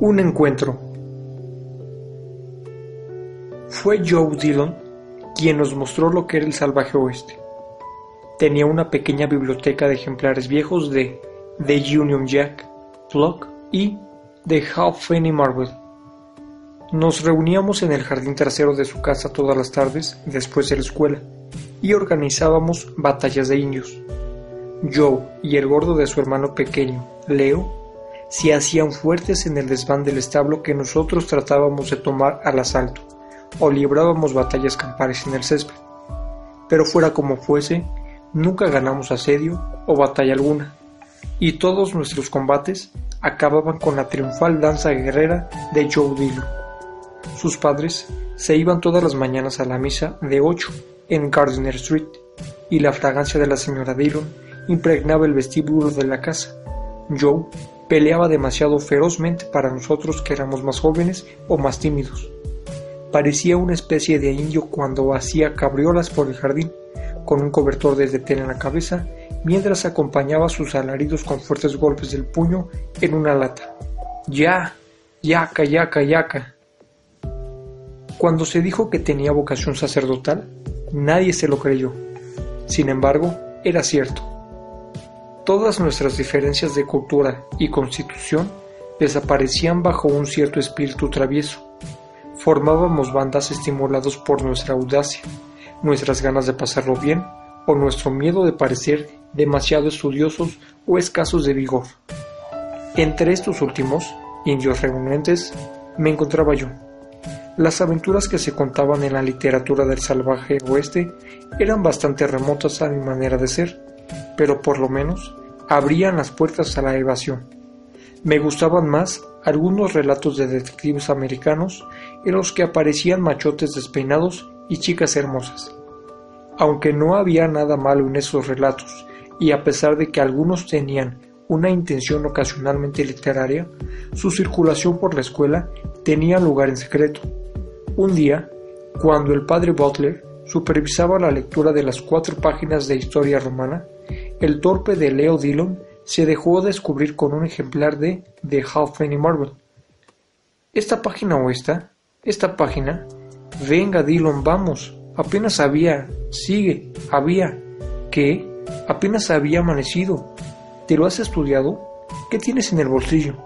un encuentro. Fue Joe Dillon quien nos mostró lo que era el salvaje oeste. Tenía una pequeña biblioteca de ejemplares viejos de The Union Jack, Flock y The Halfpenny Marvel. Nos reuníamos en el jardín trasero de su casa todas las tardes después de la escuela y organizábamos batallas de indios. Joe y el gordo de su hermano pequeño, Leo, se hacían fuertes en el desván del establo que nosotros tratábamos de tomar al asalto, o librábamos batallas campales en el césped. Pero fuera como fuese, nunca ganamos asedio o batalla alguna, y todos nuestros combates acababan con la triunfal danza guerrera de Joe Dillon. Sus padres se iban todas las mañanas a la misa de ocho en Gardiner Street, y la fragancia de la señora Dillon impregnaba el vestíbulo de la casa. Joe peleaba demasiado ferozmente para nosotros que éramos más jóvenes o más tímidos. Parecía una especie de indio cuando hacía cabriolas por el jardín, con un cobertor de tela en la cabeza, mientras acompañaba sus alaridos con fuertes golpes del puño en una lata. Ya, yaca, yaca, yaca. Cuando se dijo que tenía vocación sacerdotal, nadie se lo creyó. Sin embargo, era cierto. Todas nuestras diferencias de cultura y constitución desaparecían bajo un cierto espíritu travieso. Formábamos bandas estimulados por nuestra audacia, nuestras ganas de pasarlo bien o nuestro miedo de parecer demasiado estudiosos o escasos de vigor. Entre estos últimos, indios reunentes, me encontraba yo. Las aventuras que se contaban en la literatura del salvaje oeste eran bastante remotas a mi manera de ser, pero por lo menos abrían las puertas a la evasión. Me gustaban más algunos relatos de detectives americanos en los que aparecían machotes despeinados y chicas hermosas. Aunque no había nada malo en esos relatos, y a pesar de que algunos tenían una intención ocasionalmente literaria, su circulación por la escuela tenía lugar en secreto. Un día, cuando el padre Butler supervisaba la lectura de las cuatro páginas de historia romana, el torpe de Leo Dillon se dejó descubrir con un ejemplar de The Halfpenny Marvel. Esta página o esta, esta página, venga Dillon, vamos, apenas había, sigue, había, ¿qué? Apenas había amanecido. ¿Te lo has estudiado? ¿Qué tienes en el bolsillo?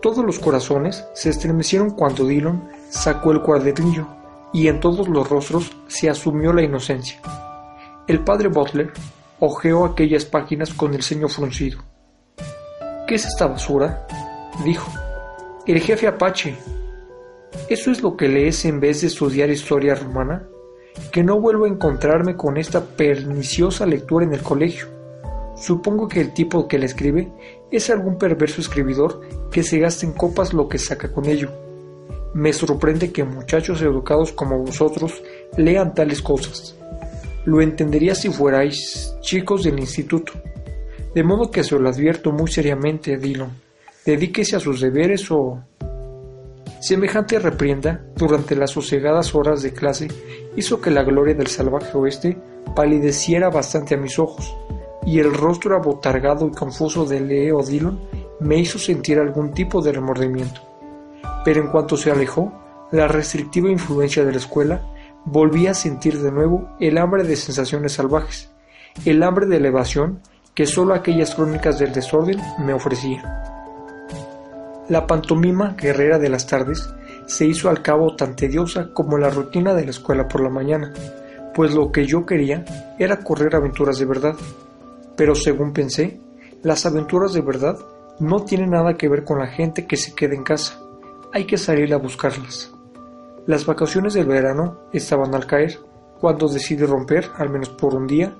Todos los corazones se estremecieron cuando Dillon sacó el cuadernillo y en todos los rostros se asumió la inocencia. El padre Butler hojeó aquellas páginas con el ceño fruncido. ¿Qué es esta basura? dijo. El jefe Apache. ¿Eso es lo que lees en vez de estudiar historia romana? Que no vuelvo a encontrarme con esta perniciosa lectura en el colegio. Supongo que el tipo que la escribe es algún perverso escribidor que se gasta en copas lo que saca con ello. Me sorprende que muchachos educados como vosotros lean tales cosas. Lo entendería si fuerais chicos del instituto. De modo que se lo advierto muy seriamente, Dillon. Dedíquese a sus deberes o... Semejante reprienda durante las sosegadas horas de clase hizo que la gloria del salvaje oeste palideciera bastante a mis ojos, y el rostro abotargado y confuso de Leo Dillon me hizo sentir algún tipo de remordimiento pero en cuanto se alejó, la restrictiva influencia de la escuela, volví a sentir de nuevo el hambre de sensaciones salvajes, el hambre de elevación que sólo aquellas crónicas del desorden me ofrecían. La pantomima guerrera de las tardes se hizo al cabo tan tediosa como la rutina de la escuela por la mañana, pues lo que yo quería era correr aventuras de verdad. Pero según pensé, las aventuras de verdad no tienen nada que ver con la gente que se queda en casa, hay que salir a buscarlas. Las vacaciones del verano estaban al caer cuando decidí romper, al menos por un día,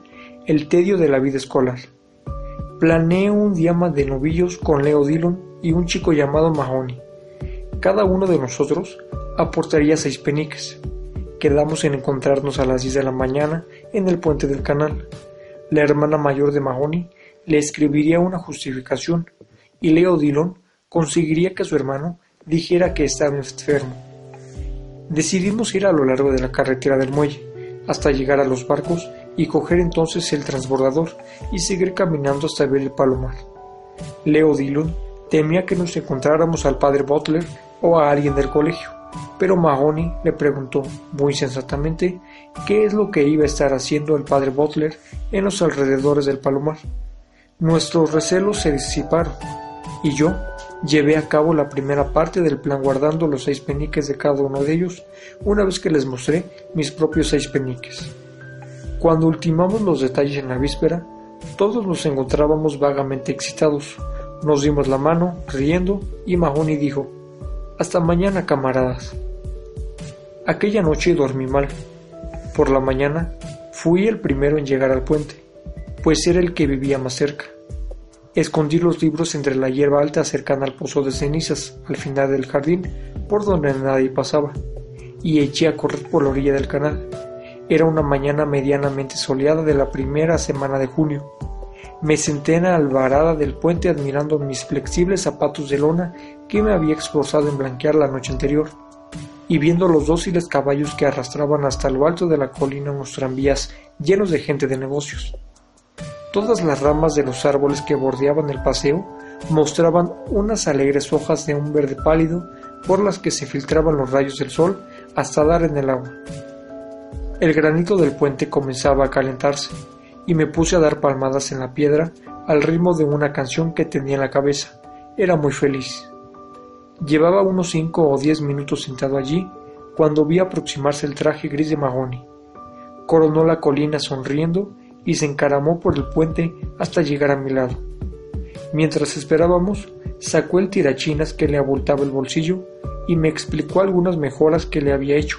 el tedio de la vida escolar. Planeé un diama de novillos con Leo Dillon y un chico llamado Mahoney. Cada uno de nosotros aportaría seis peniques. Quedamos en encontrarnos a las 10 de la mañana en el puente del canal. La hermana mayor de Mahoney le escribiría una justificación y Leo Dillon conseguiría que su hermano dijera que estaba enfermo. Decidimos ir a lo largo de la carretera del muelle hasta llegar a los barcos y coger entonces el transbordador y seguir caminando hasta ver el palomar. Leo Dillon temía que nos encontráramos al padre Butler o a alguien del colegio, pero Mahoney le preguntó muy sensatamente qué es lo que iba a estar haciendo el padre Butler en los alrededores del palomar. Nuestros recelos se disiparon y yo llevé a cabo la primera parte del plan guardando los seis peniques de cada uno de ellos una vez que les mostré mis propios seis peniques. Cuando ultimamos los detalles en la víspera, todos nos encontrábamos vagamente excitados. Nos dimos la mano, riendo, y Mahoney dijo, Hasta mañana, camaradas. Aquella noche dormí mal. Por la mañana fui el primero en llegar al puente, pues era el que vivía más cerca. Escondí los libros entre la hierba alta cercana al pozo de cenizas, al final del jardín, por donde nadie pasaba, y eché a correr por la orilla del canal. Era una mañana medianamente soleada de la primera semana de junio. Me senté en la albarada del puente admirando mis flexibles zapatos de lona que me había esforzado en blanquear la noche anterior, y viendo los dóciles caballos que arrastraban hasta lo alto de la colina unos tranvías llenos de gente de negocios. Todas las ramas de los árboles que bordeaban el paseo mostraban unas alegres hojas de un verde pálido por las que se filtraban los rayos del sol hasta dar en el agua. El granito del puente comenzaba a calentarse y me puse a dar palmadas en la piedra al ritmo de una canción que tenía en la cabeza. Era muy feliz. Llevaba unos cinco o diez minutos sentado allí cuando vi aproximarse el traje gris de Mahoney. Coronó la colina sonriendo y se encaramó por el puente hasta llegar a mi lado. Mientras esperábamos, sacó el tirachinas que le abultaba el bolsillo y me explicó algunas mejoras que le había hecho.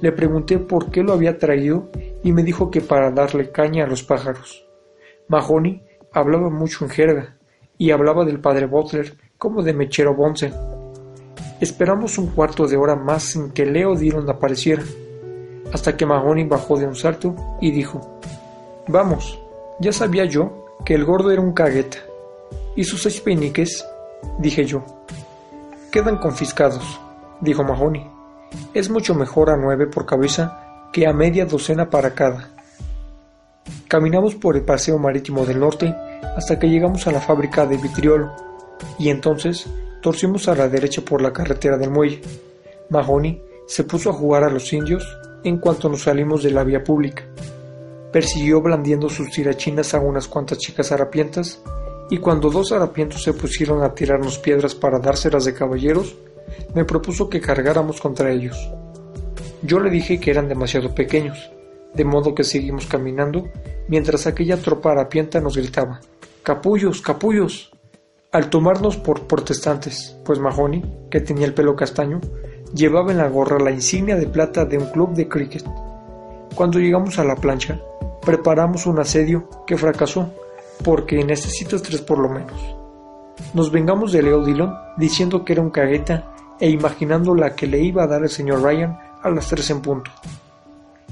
Le pregunté por qué lo había traído y me dijo que para darle caña a los pájaros. Mahoney hablaba mucho en jerga y hablaba del padre Butler como de Mechero Bonsen. Esperamos un cuarto de hora más sin que Leo Dillon apareciera, hasta que Mahoney bajó de un salto y dijo Vamos, ya sabía yo que el gordo era un cagueta. ¿Y sus seis peniques? dije yo. Quedan confiscados, dijo Mahoney. Es mucho mejor a nueve por cabeza que a media docena para cada. Caminamos por el paseo marítimo del norte hasta que llegamos a la fábrica de vitriolo, y entonces torcimos a la derecha por la carretera del muelle. Mahoney se puso a jugar a los indios en cuanto nos salimos de la vía pública persiguió blandiendo sus tirachinas a unas cuantas chicas harapientas, y cuando dos harapientos se pusieron a tirarnos piedras para dárselas de caballeros, me propuso que cargáramos contra ellos. Yo le dije que eran demasiado pequeños, de modo que seguimos caminando, mientras aquella tropa harapienta nos gritaba Capullos, capullos. Al tomarnos por protestantes, pues Mahoney, que tenía el pelo castaño, llevaba en la gorra la insignia de plata de un club de cricket. Cuando llegamos a la plancha, preparamos un asedio que fracasó, porque necesito tres por lo menos. Nos vengamos de Leo Dillon diciendo que era un cagueta e imaginando la que le iba a dar el señor Ryan a las tres en punto.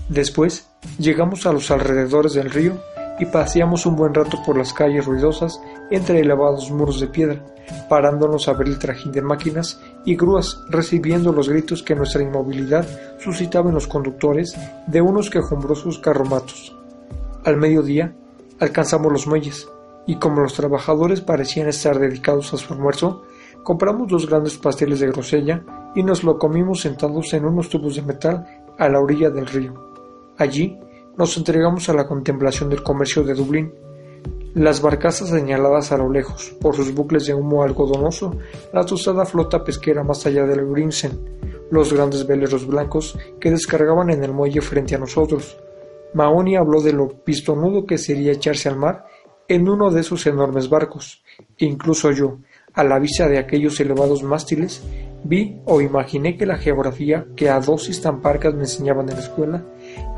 Después llegamos a los alrededores del río y paseamos un buen rato por las calles ruidosas entre elevados muros de piedra, parándonos a ver el trajín de máquinas y grúas, recibiendo los gritos que nuestra inmovilidad suscitaba en los conductores de unos quejumbrosos carromatos. Al mediodía alcanzamos los muelles, y como los trabajadores parecían estar dedicados a su almuerzo, compramos dos grandes pasteles de grosella y nos lo comimos sentados en unos tubos de metal a la orilla del río. Allí nos entregamos a la contemplación del comercio de Dublín. Las barcazas señaladas a lo lejos por sus bucles de humo algodonoso, la tostada flota pesquera más allá del Grimsen, los grandes veleros blancos que descargaban en el muelle frente a nosotros, Habló de lo pistonudo que sería echarse al mar en uno de esos enormes barcos, incluso yo, a la vista de aquellos elevados mástiles, vi o imaginé que la geografía que a dosis tan parcas me enseñaban en la escuela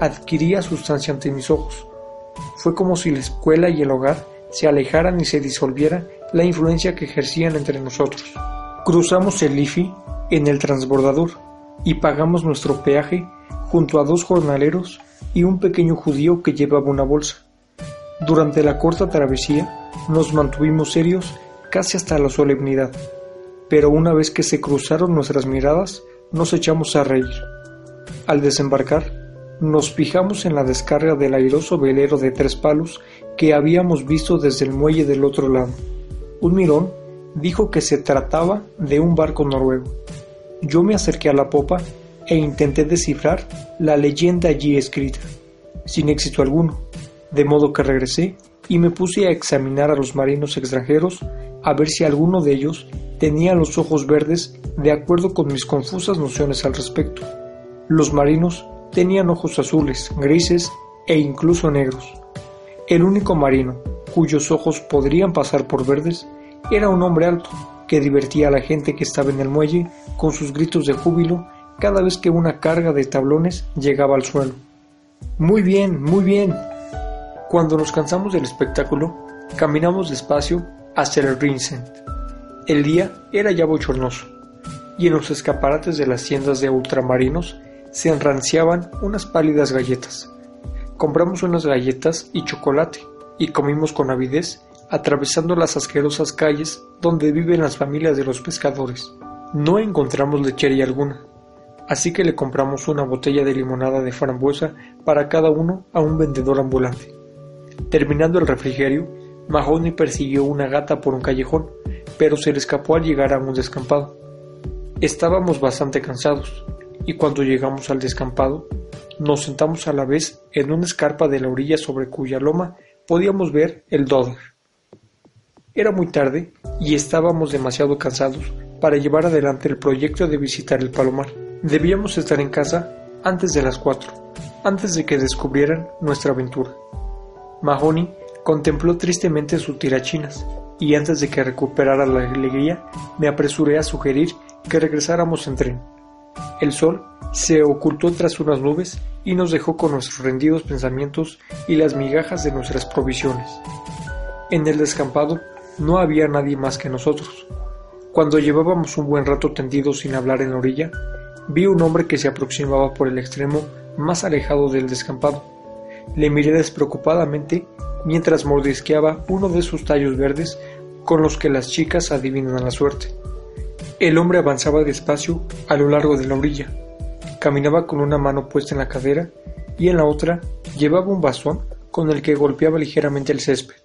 adquiría sustancia ante mis ojos. Fue como si la escuela y el hogar se alejaran y se disolviera la influencia que ejercían entre nosotros. Cruzamos el Liffey en el transbordador y pagamos nuestro peaje junto a dos jornaleros y un pequeño judío que llevaba una bolsa. Durante la corta travesía nos mantuvimos serios casi hasta la solemnidad, pero una vez que se cruzaron nuestras miradas nos echamos a reír. Al desembarcar, nos fijamos en la descarga del airoso velero de tres palos que habíamos visto desde el muelle del otro lado. Un mirón dijo que se trataba de un barco noruego. Yo me acerqué a la popa e intenté descifrar la leyenda allí escrita, sin éxito alguno, de modo que regresé y me puse a examinar a los marinos extranjeros a ver si alguno de ellos tenía los ojos verdes de acuerdo con mis confusas nociones al respecto. Los marinos tenían ojos azules, grises e incluso negros. El único marino cuyos ojos podrían pasar por verdes era un hombre alto que divertía a la gente que estaba en el muelle con sus gritos de júbilo cada vez que una carga de tablones llegaba al suelo. Muy bien, muy bien. Cuando nos cansamos del espectáculo, caminamos despacio hacia el Rincent. El día era ya bochornoso, y en los escaparates de las tiendas de ultramarinos se enranciaban unas pálidas galletas. Compramos unas galletas y chocolate, y comimos con avidez, atravesando las asquerosas calles donde viven las familias de los pescadores. No encontramos lechería alguna, así que le compramos una botella de limonada de frambuesa para cada uno a un vendedor ambulante. Terminando el refrigerio, Mahoney persiguió una gata por un callejón, pero se le escapó al llegar a un descampado. Estábamos bastante cansados, y cuando llegamos al descampado, nos sentamos a la vez en una escarpa de la orilla sobre cuya loma podíamos ver el Dodder. Era muy tarde y estábamos demasiado cansados para llevar adelante el proyecto de visitar el Palomar. Debíamos estar en casa antes de las cuatro, antes de que descubrieran nuestra aventura. Mahoney contempló tristemente sus tirachinas y antes de que recuperara la alegría me apresuré a sugerir que regresáramos en tren. El sol se ocultó tras unas nubes y nos dejó con nuestros rendidos pensamientos y las migajas de nuestras provisiones. En el descampado no había nadie más que nosotros. Cuando llevábamos un buen rato tendidos sin hablar en la orilla, vi un hombre que se aproximaba por el extremo más alejado del descampado. Le miré despreocupadamente mientras mordisqueaba uno de sus tallos verdes con los que las chicas adivinan la suerte. El hombre avanzaba despacio a lo largo de la orilla. Caminaba con una mano puesta en la cadera y en la otra llevaba un bastón con el que golpeaba ligeramente el césped.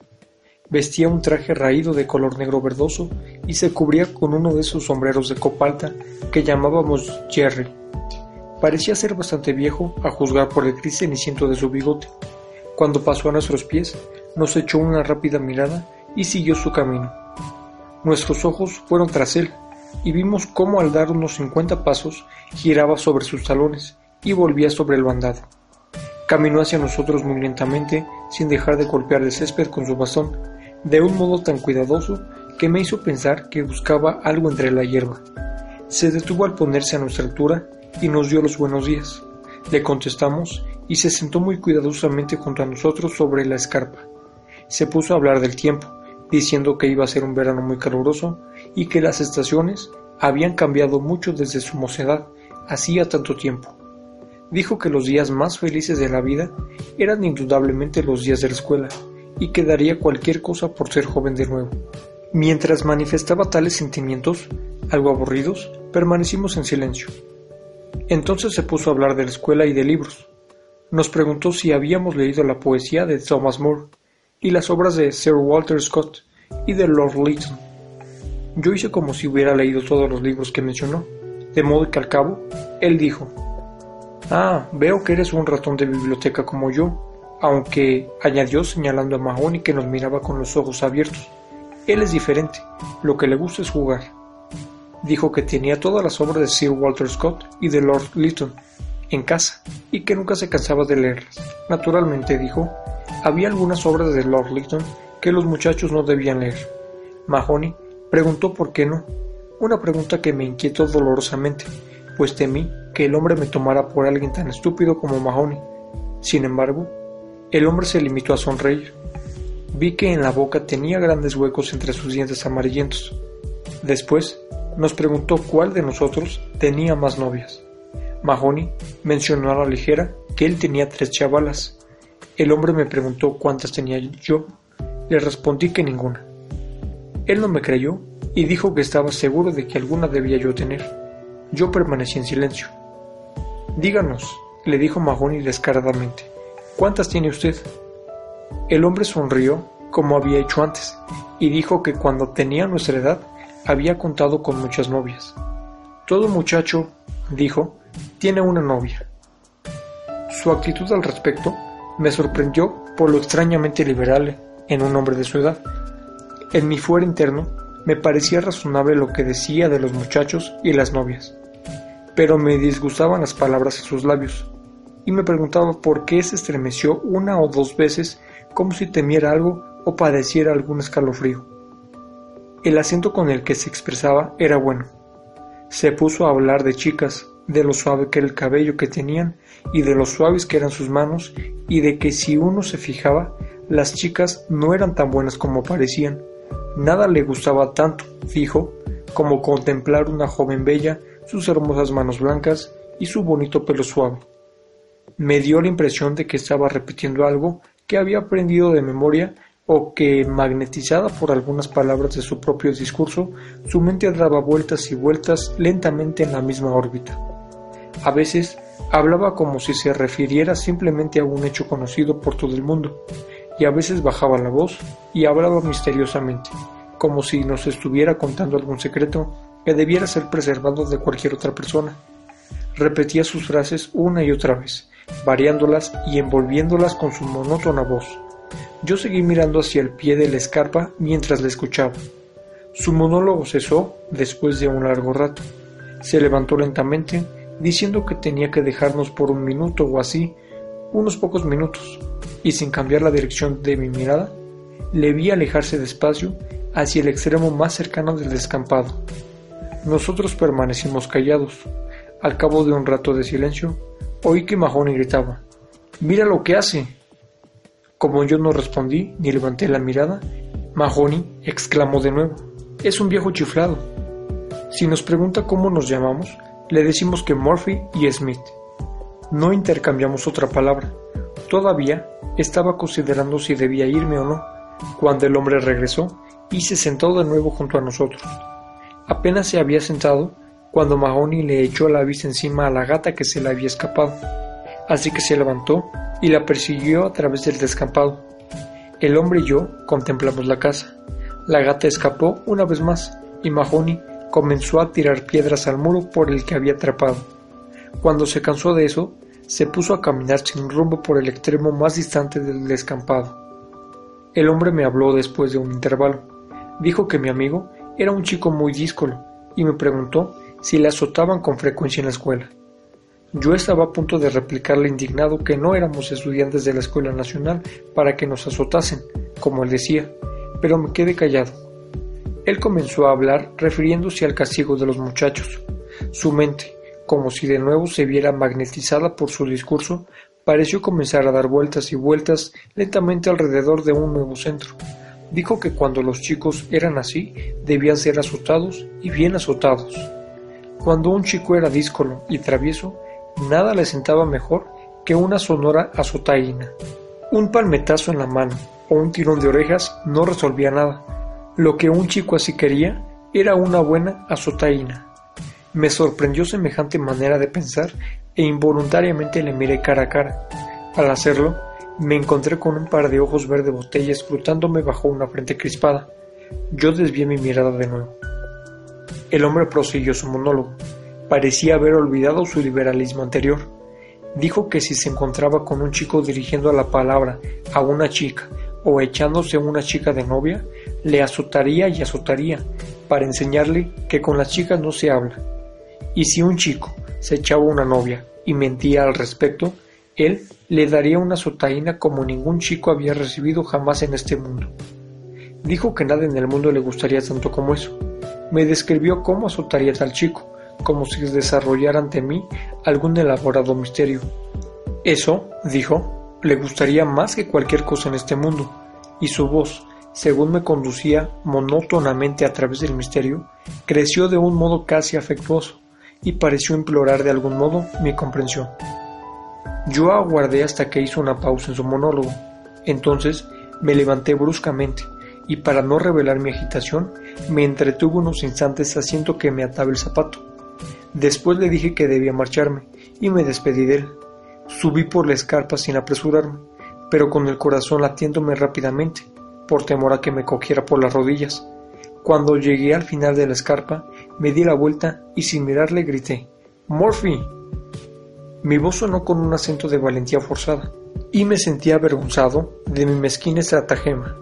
Vestía un traje raído de color negro verdoso y se cubría con uno de esos sombreros de copalta que llamábamos Jerry. Parecía ser bastante viejo a juzgar por el gris ceniciento de su bigote. Cuando pasó a nuestros pies, nos echó una rápida mirada y siguió su camino. Nuestros ojos fueron tras él y vimos cómo al dar unos cincuenta pasos giraba sobre sus talones y volvía sobre el bandado. Caminó hacia nosotros muy lentamente, sin dejar de golpear el césped con su bastón, de un modo tan cuidadoso que me hizo pensar que buscaba algo entre la hierba. Se detuvo al ponerse a nuestra altura y nos dio los buenos días. Le contestamos y se sentó muy cuidadosamente junto a nosotros sobre la escarpa. Se puso a hablar del tiempo, diciendo que iba a ser un verano muy caluroso y que las estaciones habían cambiado mucho desde su mocedad hacía tanto tiempo. Dijo que los días más felices de la vida eran indudablemente los días de la escuela, y que daría cualquier cosa por ser joven de nuevo. Mientras manifestaba tales sentimientos, algo aburridos, permanecimos en silencio. Entonces se puso a hablar de la escuela y de libros. Nos preguntó si habíamos leído la poesía de Thomas Moore y las obras de Sir Walter Scott y de Lord Lytton. Yo hice como si hubiera leído todos los libros que mencionó, de modo que al cabo, él dijo, Ah, veo que eres un ratón de biblioteca como yo, aunque añadió señalando a Mahoney que nos miraba con los ojos abiertos. Él es diferente, lo que le gusta es jugar. Dijo que tenía todas las obras de Sir Walter Scott y de Lord Lytton en casa y que nunca se cansaba de leerlas. Naturalmente, dijo, había algunas obras de Lord Lytton que los muchachos no debían leer. Mahoney preguntó por qué no, una pregunta que me inquietó dolorosamente, pues temí que el hombre me tomara por alguien tan estúpido como Mahoney. Sin embargo, el hombre se limitó a sonreír. Vi que en la boca tenía grandes huecos entre sus dientes amarillentos. Después nos preguntó cuál de nosotros tenía más novias. Mahoney mencionó a la ligera que él tenía tres chavalas. El hombre me preguntó cuántas tenía yo. Le respondí que ninguna. Él no me creyó y dijo que estaba seguro de que alguna debía yo tener. Yo permanecí en silencio. Díganos, le dijo Mahoney descaradamente, ¿cuántas tiene usted? El hombre sonrió como había hecho antes y dijo que cuando tenía nuestra edad había contado con muchas novias. Todo muchacho, dijo, tiene una novia. Su actitud al respecto me sorprendió por lo extrañamente liberal en un hombre de su edad. En mi fuero interno me parecía razonable lo que decía de los muchachos y las novias, pero me disgustaban las palabras en sus labios, y me preguntaba por qué se estremeció una o dos veces como si temiera algo o padeciera algún escalofrío. El acento con el que se expresaba era bueno. Se puso a hablar de chicas, de lo suave que era el cabello que tenían y de lo suaves que eran sus manos y de que si uno se fijaba, las chicas no eran tan buenas como parecían. Nada le gustaba tanto, dijo, como contemplar una joven bella, sus hermosas manos blancas y su bonito pelo suave. Me dio la impresión de que estaba repitiendo algo que había aprendido de memoria o que, magnetizada por algunas palabras de su propio discurso, su mente daba vueltas y vueltas lentamente en la misma órbita. A veces hablaba como si se refiriera simplemente a un hecho conocido por todo el mundo, y a veces bajaba la voz y hablaba misteriosamente, como si nos estuviera contando algún secreto que debiera ser preservado de cualquier otra persona. Repetía sus frases una y otra vez, variándolas y envolviéndolas con su monótona voz yo seguí mirando hacia el pie de la escarpa mientras le escuchaba. Su monólogo cesó después de un largo rato. Se levantó lentamente, diciendo que tenía que dejarnos por un minuto o así, unos pocos minutos, y sin cambiar la dirección de mi mirada, le vi alejarse despacio hacia el extremo más cercano del descampado. Nosotros permanecimos callados. Al cabo de un rato de silencio, oí que Mahoney gritaba: Mira lo que hace. Como yo no respondí ni levanté la mirada, Mahoney exclamó de nuevo, es un viejo chiflado. Si nos pregunta cómo nos llamamos, le decimos que Murphy y Smith. No intercambiamos otra palabra. Todavía estaba considerando si debía irme o no, cuando el hombre regresó y se sentó de nuevo junto a nosotros. Apenas se había sentado cuando Mahoney le echó la vista encima a la gata que se le había escapado, así que se levantó y la persiguió a través del descampado. El hombre y yo contemplamos la casa. La gata escapó una vez más y Mahoney comenzó a tirar piedras al muro por el que había atrapado. Cuando se cansó de eso, se puso a caminar sin rumbo por el extremo más distante del descampado. El hombre me habló después de un intervalo. Dijo que mi amigo era un chico muy díscolo y me preguntó si le azotaban con frecuencia en la escuela. Yo estaba a punto de replicarle indignado que no éramos estudiantes de la Escuela Nacional para que nos azotasen, como él decía, pero me quedé callado. Él comenzó a hablar refiriéndose al castigo de los muchachos. Su mente, como si de nuevo se viera magnetizada por su discurso, pareció comenzar a dar vueltas y vueltas lentamente alrededor de un nuevo centro. Dijo que cuando los chicos eran así, debían ser azotados y bien azotados. Cuando un chico era díscolo y travieso, Nada le sentaba mejor que una sonora azotaína. Un palmetazo en la mano o un tirón de orejas no resolvía nada. Lo que un chico así quería era una buena azotaína. Me sorprendió semejante manera de pensar e involuntariamente le miré cara a cara. Al hacerlo, me encontré con un par de ojos verde botella escrutándome bajo una frente crispada. Yo desvié mi mirada de nuevo. El hombre prosiguió su monólogo. Parecía haber olvidado su liberalismo anterior. Dijo que si se encontraba con un chico dirigiendo la palabra a una chica o echándose una chica de novia, le azotaría y azotaría para enseñarle que con las chicas no se habla. Y si un chico se echaba una novia y mentía al respecto, él le daría una azotaína como ningún chico había recibido jamás en este mundo. Dijo que nada en el mundo le gustaría tanto como eso. Me describió cómo azotaría tal chico, como si desarrollara ante mí algún elaborado misterio. Eso, dijo, le gustaría más que cualquier cosa en este mundo, y su voz, según me conducía monótonamente a través del misterio, creció de un modo casi afectuoso y pareció implorar de algún modo mi comprensión. Yo aguardé hasta que hizo una pausa en su monólogo. Entonces me levanté bruscamente y para no revelar mi agitación me entretuve unos instantes haciendo que me ataba el zapato. Después le dije que debía marcharme y me despedí de él. Subí por la escarpa sin apresurarme, pero con el corazón latiéndome rápidamente, por temor a que me cogiera por las rodillas. Cuando llegué al final de la escarpa, me di la vuelta y sin mirarle grité Murphy. Mi voz sonó con un acento de valentía forzada, y me sentí avergonzado de mi mezquina estratagema.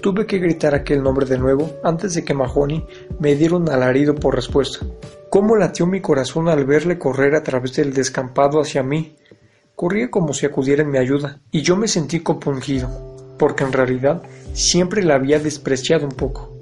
Tuve que gritar aquel nombre de nuevo antes de que Mahoney me diera un alarido por respuesta. Cómo latió mi corazón al verle correr a través del descampado hacia mí. Corría como si acudiera en mi ayuda, y yo me sentí compungido, porque en realidad siempre la había despreciado un poco.